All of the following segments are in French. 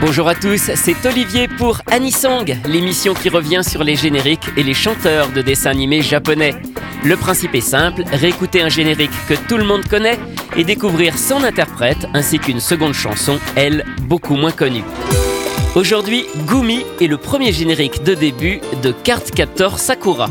Bonjour à tous, c'est Olivier pour Anisong, l'émission qui revient sur les génériques et les chanteurs de dessins animés japonais. Le principe est simple, réécouter un générique que tout le monde connaît et découvrir son interprète ainsi qu'une seconde chanson, elle, beaucoup moins connue. Aujourd'hui, Gumi est le premier générique de début de Card Captor Sakura.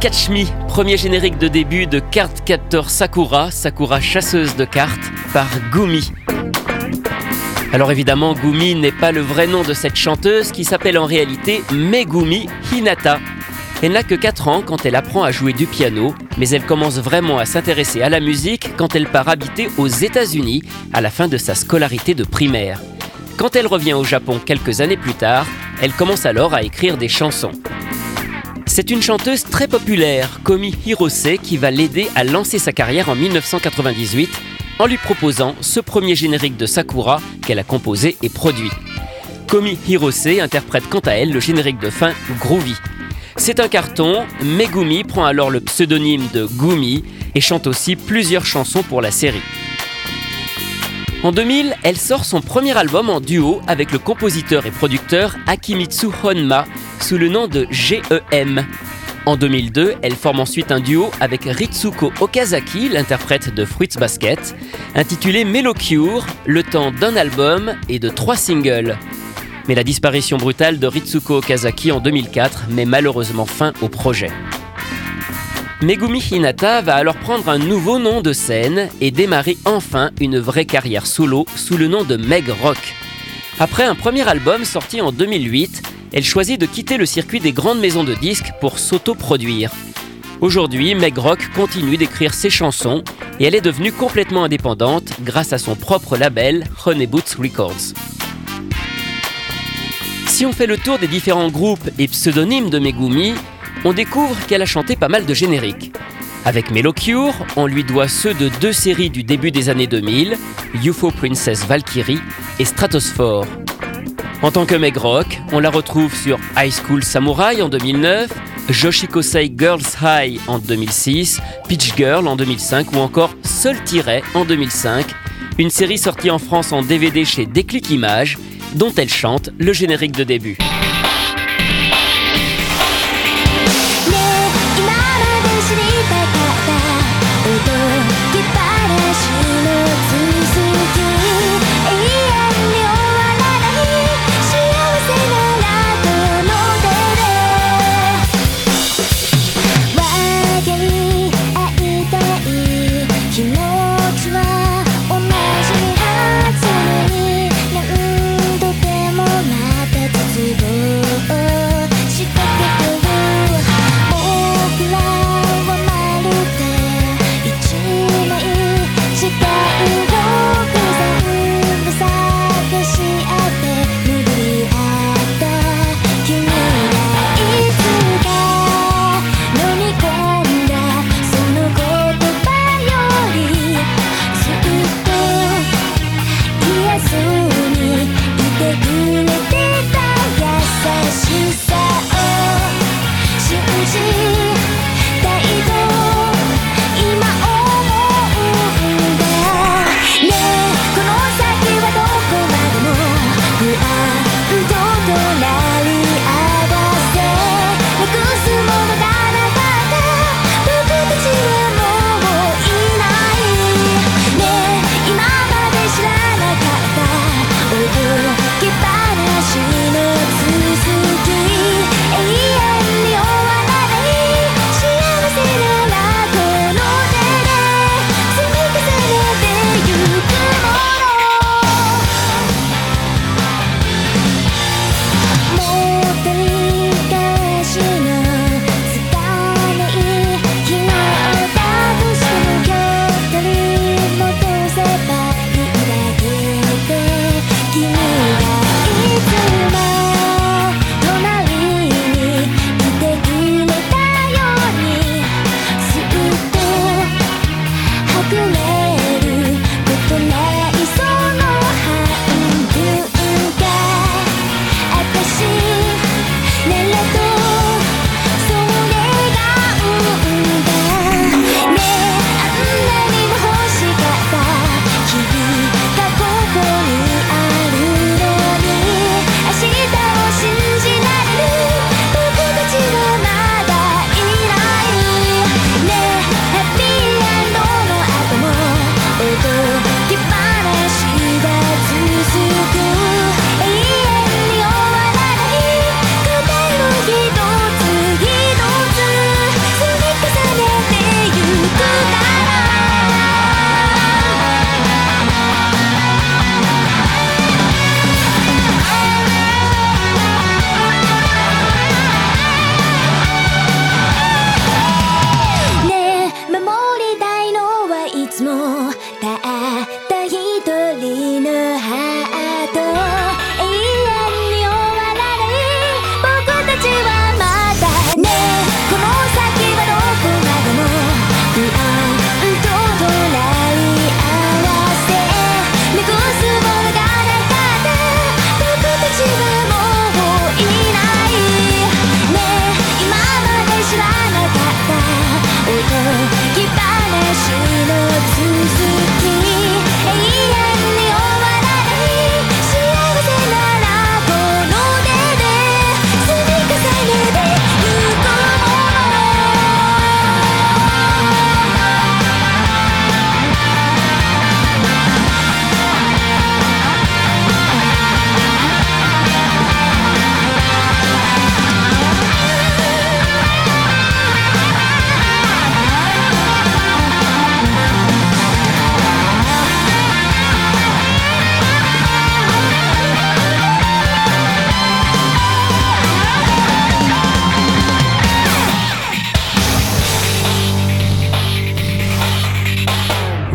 Catch Me, premier générique de début de Card Captor Sakura, Sakura chasseuse de cartes, par Gumi. Alors évidemment, Gumi n'est pas le vrai nom de cette chanteuse qui s'appelle en réalité Megumi Hinata. Elle n'a que 4 ans quand elle apprend à jouer du piano, mais elle commence vraiment à s'intéresser à la musique quand elle part habiter aux États-Unis à la fin de sa scolarité de primaire. Quand elle revient au Japon quelques années plus tard, elle commence alors à écrire des chansons. C'est une chanteuse très populaire, Komi Hirose, qui va l'aider à lancer sa carrière en 1998 en lui proposant ce premier générique de Sakura qu'elle a composé et produit. Komi Hirose interprète quant à elle le générique de fin Groovy. C'est un carton, Megumi prend alors le pseudonyme de Gumi et chante aussi plusieurs chansons pour la série. En 2000, elle sort son premier album en duo avec le compositeur et producteur Akimitsu Honma sous le nom de GEM. En 2002, elle forme ensuite un duo avec Ritsuko Okazaki, l'interprète de Fruits Basket, intitulé Melocure, le temps d'un album et de trois singles. Mais la disparition brutale de Ritsuko Okazaki en 2004 met malheureusement fin au projet. Megumi Hinata va alors prendre un nouveau nom de scène et démarrer enfin une vraie carrière solo sous le nom de Meg Rock. Après un premier album sorti en 2008, elle choisit de quitter le circuit des grandes maisons de disques pour s'auto-produire. Aujourd'hui, Meg Rock continue d'écrire ses chansons et elle est devenue complètement indépendante grâce à son propre label Honey Boots Records. Si on fait le tour des différents groupes et pseudonymes de Megumi, on découvre qu'elle a chanté pas mal de génériques. Avec Melocure, on lui doit ceux de deux séries du début des années 2000, UFO Princess Valkyrie et Stratosphere. En tant que Meg Rock, on la retrouve sur High School Samurai en 2009, Joshikosei Girls High en 2006, Pitch Girl en 2005 ou encore Seul Tiret en 2005, une série sortie en France en DVD chez Déclic Images, dont elle chante le générique de début.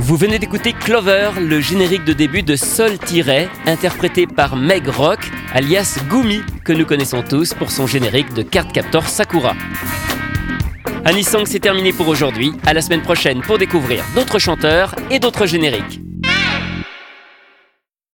Vous venez d'écouter Clover, le générique de début de Sol Tiret, interprété par Meg Rock, alias Gumi, que nous connaissons tous pour son générique de Card Captor Sakura. Anisong, c'est terminé pour aujourd'hui. À la semaine prochaine pour découvrir d'autres chanteurs et d'autres génériques.